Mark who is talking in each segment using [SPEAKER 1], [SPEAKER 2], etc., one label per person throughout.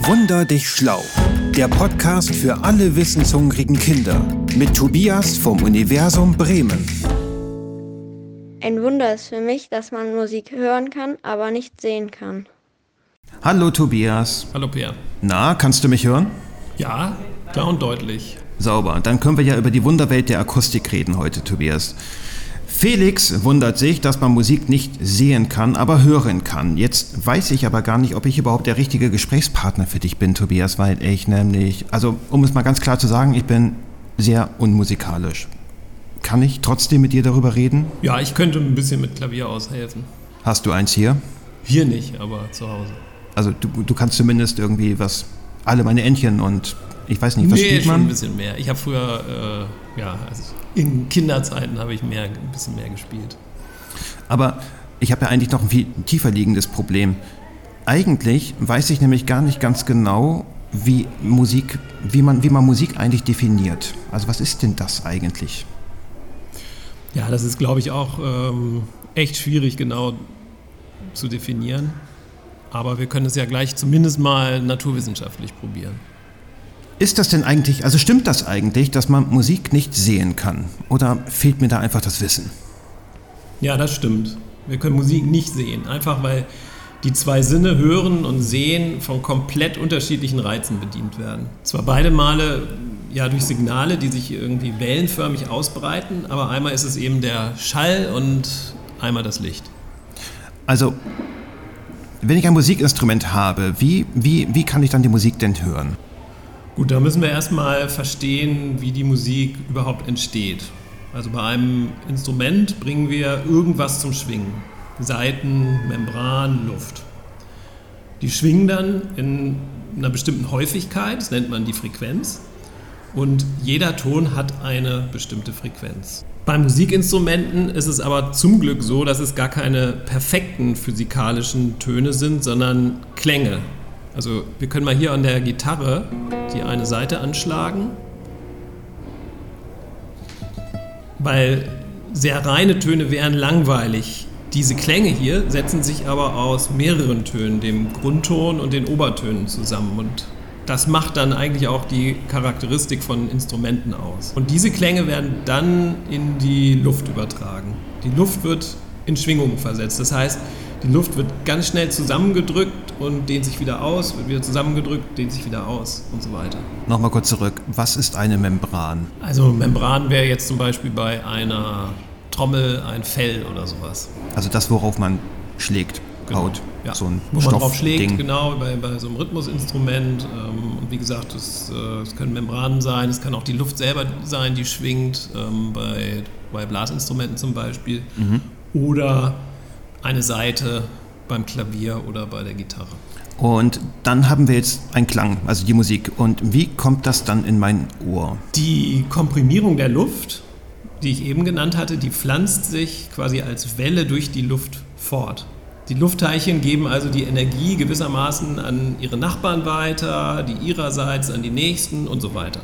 [SPEAKER 1] Wunder dich schlau. Der Podcast für alle wissenshungrigen Kinder. Mit Tobias vom Universum Bremen.
[SPEAKER 2] Ein Wunder ist für mich, dass man Musik hören kann, aber nicht sehen kann.
[SPEAKER 1] Hallo Tobias.
[SPEAKER 3] Hallo Peer.
[SPEAKER 1] Na, kannst du mich hören?
[SPEAKER 3] Ja, klar und deutlich.
[SPEAKER 1] Sauber. Dann können wir ja über die Wunderwelt der Akustik reden heute, Tobias. Felix wundert sich, dass man Musik nicht sehen kann, aber hören kann. Jetzt weiß ich aber gar nicht, ob ich überhaupt der richtige Gesprächspartner für dich bin, Tobias, weil ich nämlich, also um es mal ganz klar zu sagen, ich bin sehr unmusikalisch. Kann ich trotzdem mit dir darüber reden?
[SPEAKER 3] Ja, ich könnte ein bisschen mit Klavier aushelfen.
[SPEAKER 1] Hast du eins hier?
[SPEAKER 3] Hier nicht, aber zu Hause.
[SPEAKER 1] Also du, du kannst zumindest irgendwie was, alle meine Entchen und ich weiß nicht, was
[SPEAKER 3] nee,
[SPEAKER 1] spielt
[SPEAKER 3] schon
[SPEAKER 1] man?
[SPEAKER 3] ein bisschen mehr. Ich habe früher, äh, ja, also in Kinderzeiten habe ich mehr, ein bisschen mehr gespielt.
[SPEAKER 1] Aber ich habe ja eigentlich noch ein viel tiefer liegendes Problem. Eigentlich weiß ich nämlich gar nicht ganz genau, wie Musik, wie man, wie man Musik eigentlich definiert. Also was ist denn das eigentlich?
[SPEAKER 3] Ja, das ist, glaube ich, auch ähm, echt schwierig genau zu definieren. Aber wir können es ja gleich zumindest mal naturwissenschaftlich probieren.
[SPEAKER 1] Ist das denn eigentlich, also stimmt das eigentlich, dass man Musik nicht sehen kann? Oder fehlt mir da einfach das Wissen?
[SPEAKER 3] Ja, das stimmt. Wir können Musik nicht sehen, einfach weil die zwei Sinne Hören und Sehen von komplett unterschiedlichen Reizen bedient werden. Zwar beide Male ja durch Signale, die sich irgendwie wellenförmig ausbreiten, aber einmal ist es eben der Schall und einmal das Licht.
[SPEAKER 1] Also, wenn ich ein Musikinstrument habe, wie, wie, wie kann ich dann die Musik denn hören?
[SPEAKER 3] Gut, da müssen wir erstmal verstehen, wie die Musik überhaupt entsteht. Also bei einem Instrument bringen wir irgendwas zum Schwingen. Saiten, Membran, Luft. Die schwingen dann in einer bestimmten Häufigkeit, das nennt man die Frequenz. Und jeder Ton hat eine bestimmte Frequenz. Bei Musikinstrumenten ist es aber zum Glück so, dass es gar keine perfekten physikalischen Töne sind, sondern Klänge. Also wir können mal hier an der Gitarre die eine Seite anschlagen, weil sehr reine Töne wären langweilig. Diese Klänge hier setzen sich aber aus mehreren Tönen, dem Grundton und den Obertönen zusammen. Und das macht dann eigentlich auch die Charakteristik von Instrumenten aus. Und diese Klänge werden dann in die Luft übertragen. Die Luft wird in Schwingungen versetzt. Das heißt, die Luft wird ganz schnell zusammengedrückt und dehnt sich wieder aus, wird wieder zusammengedrückt, dehnt sich wieder aus und so weiter.
[SPEAKER 1] Nochmal kurz zurück. Was ist eine Membran?
[SPEAKER 3] Also Membran wäre jetzt zum Beispiel bei einer Trommel ein Fell oder sowas.
[SPEAKER 1] Also das, worauf man schlägt,
[SPEAKER 3] Genau.
[SPEAKER 1] haut.
[SPEAKER 3] Ja.
[SPEAKER 1] So ein
[SPEAKER 3] Wo man drauf schlägt,
[SPEAKER 1] Stoffding.
[SPEAKER 3] genau, bei, bei so einem Rhythmusinstrument. Ähm, und wie gesagt, es, äh, es können Membranen sein, es kann auch die Luft selber sein, die schwingt, ähm, bei, bei Blasinstrumenten zum Beispiel.
[SPEAKER 1] Mhm.
[SPEAKER 3] Oder eine Seite beim Klavier oder bei der Gitarre.
[SPEAKER 1] Und dann haben wir jetzt einen Klang, also die Musik. Und wie kommt das dann in mein Ohr?
[SPEAKER 3] Die Komprimierung der Luft, die ich eben genannt hatte, die pflanzt sich quasi als Welle durch die Luft fort. Die Luftteilchen geben also die Energie gewissermaßen an ihre Nachbarn weiter, die ihrerseits an die nächsten und so weiter.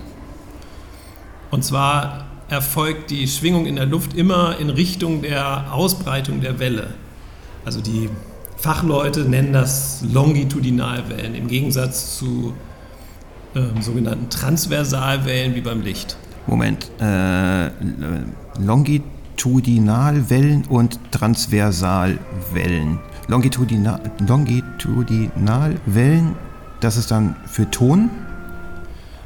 [SPEAKER 3] Und zwar erfolgt die Schwingung in der Luft immer in Richtung der Ausbreitung der Welle. Also die Fachleute nennen das Longitudinalwellen im Gegensatz zu ähm, sogenannten Transversalwellen wie beim Licht.
[SPEAKER 1] Moment, äh, Longitudinalwellen und Transversalwellen. Longitudinal, Longitudinalwellen, das ist dann für Ton?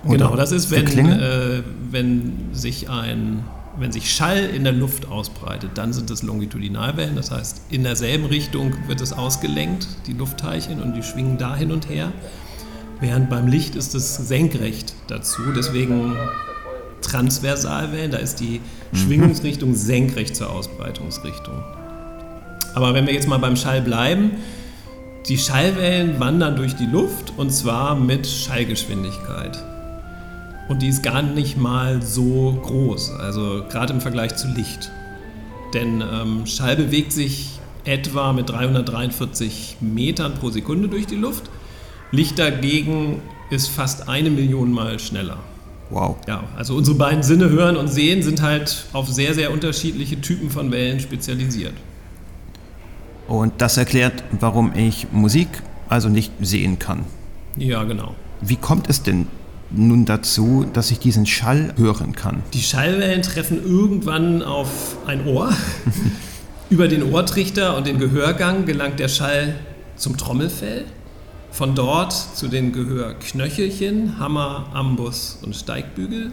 [SPEAKER 1] Oder
[SPEAKER 3] Genau, das ist, wenn, äh, wenn, sich ein, wenn sich Schall in der Luft ausbreitet, dann sind es Longitudinalwellen. Das heißt, in derselben Richtung wird es ausgelenkt, die Luftteilchen, und die schwingen da hin und her. Während beim Licht ist es senkrecht dazu. Deswegen Transversalwellen, da ist die Schwingungsrichtung senkrecht zur Ausbreitungsrichtung. Aber wenn wir jetzt mal beim Schall bleiben, die Schallwellen wandern durch die Luft und zwar mit Schallgeschwindigkeit. Und die ist gar nicht mal so groß, also gerade im Vergleich zu Licht. Denn ähm, Schall bewegt sich etwa mit 343 Metern pro Sekunde durch die Luft. Licht dagegen ist fast eine Million Mal schneller.
[SPEAKER 1] Wow.
[SPEAKER 3] Ja, also unsere beiden Sinne hören und sehen sind halt auf sehr, sehr unterschiedliche Typen von Wellen spezialisiert.
[SPEAKER 1] Und das erklärt, warum ich Musik also nicht sehen kann.
[SPEAKER 3] Ja, genau.
[SPEAKER 1] Wie kommt es denn nun dazu, dass ich diesen Schall hören kann?
[SPEAKER 3] Die Schallwellen treffen irgendwann auf ein Ohr. Über den Ohrtrichter und den Gehörgang gelangt der Schall zum Trommelfell. Von dort zu den Gehörknöchelchen, Hammer, Ambus und Steigbügel.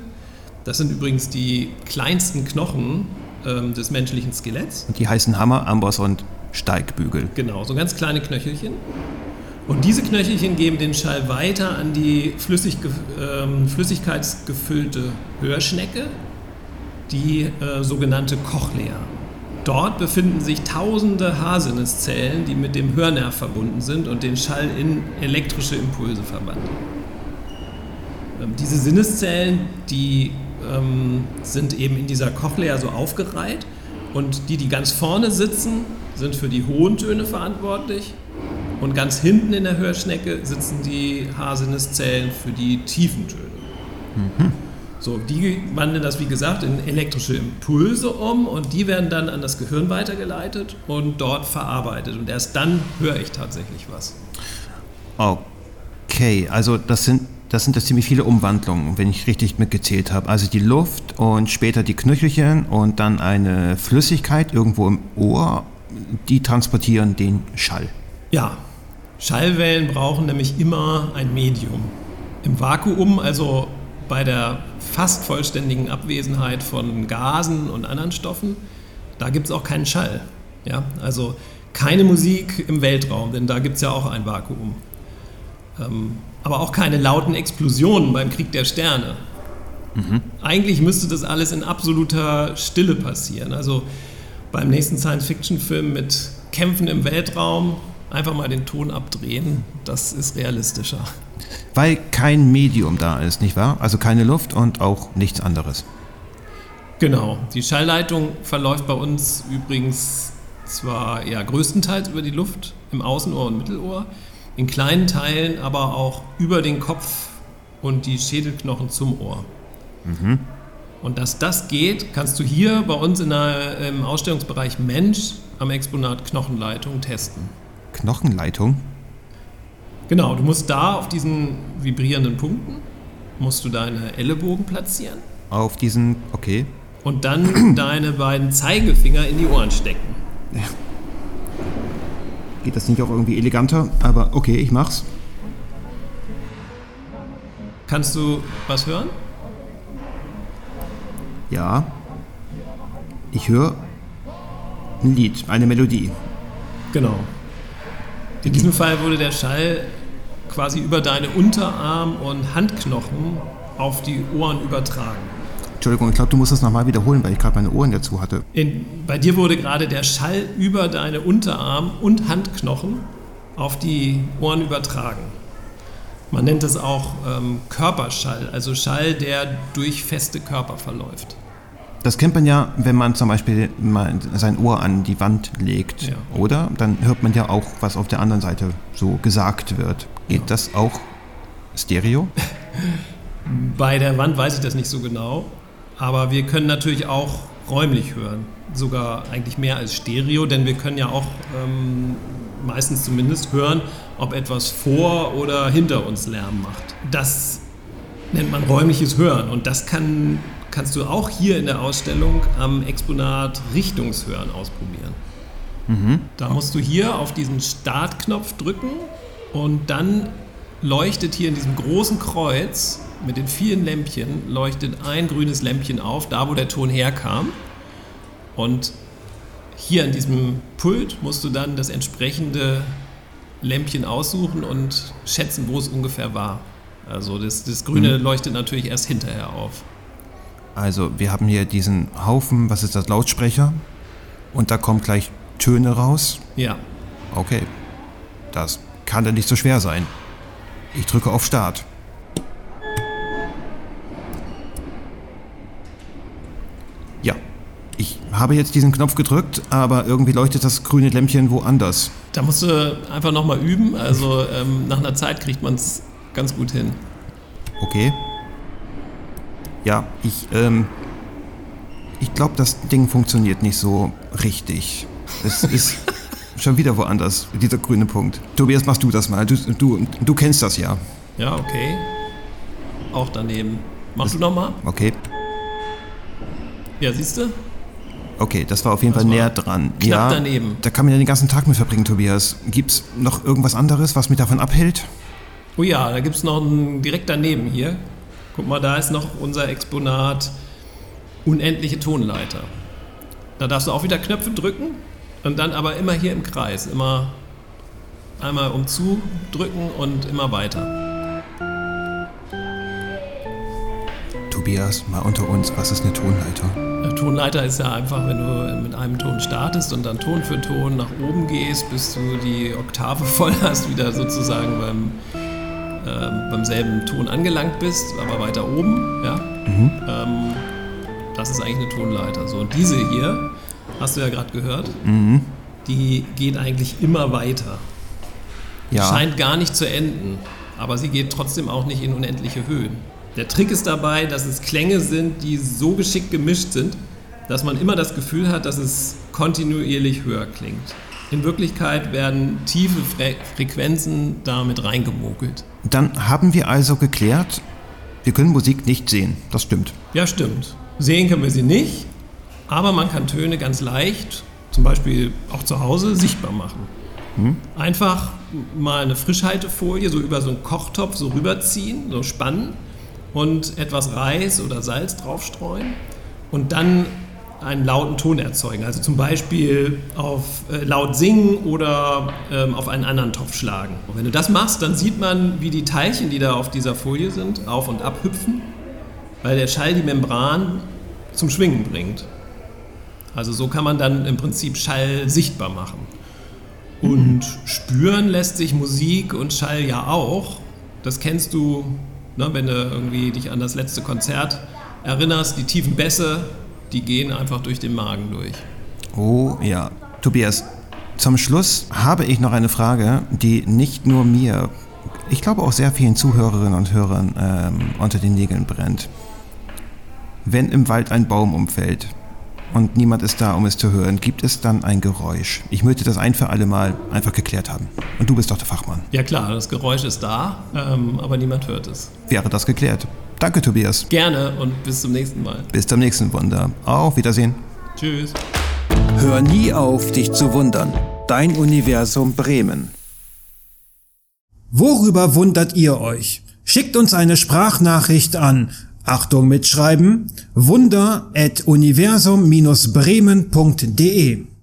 [SPEAKER 3] Das sind übrigens die kleinsten Knochen ähm, des menschlichen Skeletts.
[SPEAKER 1] Und die heißen Hammer, Amboss und Steigbügel.
[SPEAKER 3] Genau, so ganz kleine Knöchelchen. Und diese Knöchelchen geben den Schall weiter an die flüssig, ähm, flüssigkeitsgefüllte Hörschnecke, die äh, sogenannte Cochlea. Dort befinden sich tausende Haarsinneszellen, die mit dem Hörnerv verbunden sind und den Schall in elektrische Impulse verwandeln. Ähm, diese Sinneszellen, die ähm, sind eben in dieser Cochlea so aufgereiht und die, die ganz vorne sitzen, sind für die hohen Töne verantwortlich und ganz hinten in der Hörschnecke sitzen die Haarsinneszellen für die tiefen Töne. Mhm. So, die wandeln das, wie gesagt, in elektrische Impulse um und die werden dann an das Gehirn weitergeleitet und dort verarbeitet. Und erst dann höre ich tatsächlich was.
[SPEAKER 1] Okay, also das sind das sind das ziemlich viele Umwandlungen, wenn ich richtig mitgezählt habe. Also die Luft und später die Knöchelchen und dann eine Flüssigkeit irgendwo im Ohr, die transportieren den Schall.
[SPEAKER 3] Ja, Schallwellen brauchen nämlich immer ein Medium. Im Vakuum, also bei der fast vollständigen Abwesenheit von Gasen und anderen Stoffen, da gibt es auch keinen Schall. Ja? Also keine Musik im Weltraum, denn da gibt es ja auch ein Vakuum. Ähm, aber auch keine lauten Explosionen beim Krieg der Sterne. Mhm. Eigentlich müsste das alles in absoluter Stille passieren. Also beim nächsten Science-Fiction-Film mit Kämpfen im Weltraum einfach mal den Ton abdrehen, das ist realistischer.
[SPEAKER 1] Weil kein Medium da ist, nicht wahr? Also keine Luft und auch nichts anderes.
[SPEAKER 3] Genau. Die Schallleitung verläuft bei uns übrigens zwar ja größtenteils über die Luft im Außenohr und Mittelohr, in kleinen Teilen aber auch über den Kopf und die Schädelknochen zum Ohr. Mhm. Und dass das geht, kannst du hier bei uns in der, im Ausstellungsbereich Mensch am Exponat Knochenleitung testen.
[SPEAKER 1] Knochenleitung?
[SPEAKER 3] Genau, du musst da auf diesen vibrierenden Punkten, musst du deine Ellenbogen platzieren.
[SPEAKER 1] Auf diesen, okay.
[SPEAKER 3] Und dann deine beiden Zeigefinger in die Ohren stecken. Ja.
[SPEAKER 1] Geht das nicht auch irgendwie eleganter? Aber okay, ich mach's.
[SPEAKER 3] Kannst du was hören?
[SPEAKER 1] Ja. Ich höre ein Lied, eine Melodie.
[SPEAKER 3] Genau. In diesem Fall wurde der Schall quasi über deine Unterarm- und Handknochen auf die Ohren übertragen.
[SPEAKER 1] Entschuldigung, ich glaube, du musst das nochmal wiederholen, weil ich gerade meine Ohren dazu hatte.
[SPEAKER 3] In, bei dir wurde gerade der Schall über deine Unterarm- und Handknochen auf die Ohren übertragen. Man nennt es auch ähm, Körperschall, also Schall, der durch feste Körper verläuft.
[SPEAKER 1] Das kennt man ja, wenn man zum Beispiel mal sein Ohr an die Wand legt, ja. oder? Dann hört man ja auch, was auf der anderen Seite so gesagt wird. Geht ja. das auch stereo?
[SPEAKER 3] Bei der Wand weiß ich das nicht so genau. Aber wir können natürlich auch räumlich hören, sogar eigentlich mehr als Stereo, denn wir können ja auch ähm, meistens zumindest hören, ob etwas vor oder hinter uns Lärm macht. Das nennt man räumliches Hören und das kann, kannst du auch hier in der Ausstellung am Exponat Richtungshören ausprobieren. Mhm. Da musst du hier auf diesen Startknopf drücken und dann leuchtet hier in diesem großen Kreuz mit den vielen Lämpchen leuchtet ein grünes Lämpchen auf, da wo der Ton herkam. Und hier an diesem Pult musst du dann das entsprechende Lämpchen aussuchen und schätzen, wo es ungefähr war. Also das, das Grüne mhm. leuchtet natürlich erst hinterher auf.
[SPEAKER 1] Also wir haben hier diesen Haufen, was ist das, Lautsprecher? Und da kommen gleich Töne raus?
[SPEAKER 3] Ja.
[SPEAKER 1] Okay. Das kann dann nicht so schwer sein. Ich drücke auf Start. Ich habe jetzt diesen Knopf gedrückt, aber irgendwie leuchtet das grüne Lämpchen woanders.
[SPEAKER 3] Da musst du einfach nochmal üben. Also ähm, nach einer Zeit kriegt man es ganz gut hin.
[SPEAKER 1] Okay. Ja, ich, ähm, ich glaube, das Ding funktioniert nicht so richtig. Es ist schon wieder woanders, dieser grüne Punkt. Tobias, machst du das mal. Du, du, du kennst das ja.
[SPEAKER 3] Ja, okay. Auch daneben. Mach du nochmal.
[SPEAKER 1] Okay.
[SPEAKER 3] Ja, siehst du?
[SPEAKER 1] Okay, das war auf jeden
[SPEAKER 3] Das
[SPEAKER 1] Fall näher dran.
[SPEAKER 3] knapp
[SPEAKER 1] ja,
[SPEAKER 3] daneben.
[SPEAKER 1] Da kann man ja den ganzen Tag mit verbringen, Tobias. Gibt's noch irgendwas anderes, was mich davon abhält?
[SPEAKER 3] Oh ja, da gibt es noch einen direkt daneben hier. Guck mal, da ist noch unser Exponat unendliche Tonleiter. Da darfst du auch wieder Knöpfe drücken und dann aber immer hier im Kreis. Immer einmal um zu drücken und immer weiter.
[SPEAKER 1] Tobias, mal unter uns, was ist eine Tonleiter?
[SPEAKER 3] Der Tonleiter ist ja einfach, wenn du mit einem Ton startest und dann Ton für Ton nach oben gehst, bis du die Oktave voll hast, wieder sozusagen beim, ähm, beim selben Ton angelangt bist, aber weiter oben. Ja? Ähm, das ist eigentlich eine Tonleiter. So, und diese hier, hast du ja gerade gehört, die geht eigentlich immer weiter.
[SPEAKER 1] Ja.
[SPEAKER 3] Scheint gar nicht zu enden, aber sie geht trotzdem auch nicht in unendliche Höhen. Der Trick ist dabei, dass es Klänge sind, die so geschickt gemischt sind, dass man immer das Gefühl hat, dass es kontinuierlich höher klingt. In Wirklichkeit werden tiefe Fre Frequenzen damit reingemogelt.
[SPEAKER 1] Dann haben wir also geklärt, wir können Musik nicht sehen. Das stimmt.
[SPEAKER 3] Ja, stimmt. Sehen können wir sie nicht, aber man kann Töne ganz leicht, zum Beispiel auch zu Hause, sichtbar machen. Einfach mal eine Frischhaltefolie so über so einen Kochtopf so rüberziehen, so spannen und etwas Reis oder Salz draufstreuen und dann einen lauten Ton erzeugen. Also zum Beispiel auf äh, laut singen oder ähm, auf einen anderen Topf schlagen. Und wenn du das machst, dann sieht man, wie die Teilchen, die da auf dieser Folie sind, auf und ab hüpfen weil der Schall die Membran zum Schwingen bringt. Also so kann man dann im Prinzip Schall sichtbar machen. Und spüren lässt sich Musik und Schall ja auch. Das kennst du, ne, wenn du irgendwie dich an das letzte Konzert erinnerst. Die tiefen Bässe, die gehen einfach durch den Magen durch.
[SPEAKER 1] Oh ja. Tobias, zum Schluss habe ich noch eine Frage, die nicht nur mir, ich glaube auch sehr vielen Zuhörerinnen und Hörern ähm, unter den Nägeln brennt. Wenn im Wald ein Baum umfällt und niemand ist da, um es zu hören, gibt es dann ein Geräusch? Ich möchte das ein für alle Mal einfach geklärt haben. Und du bist doch der Fachmann.
[SPEAKER 3] Ja klar, das Geräusch ist da, ähm, aber niemand hört es.
[SPEAKER 1] Wäre das geklärt? Danke, Tobias.
[SPEAKER 3] Gerne und bis zum nächsten Mal.
[SPEAKER 1] Bis zum nächsten Wunder. Auf Wiedersehen.
[SPEAKER 3] Tschüss.
[SPEAKER 1] Hör nie auf, dich zu wundern. Dein Universum Bremen.
[SPEAKER 4] Worüber wundert ihr euch? Schickt uns eine Sprachnachricht an. Achtung mitschreiben. wunder at universum-bremen.de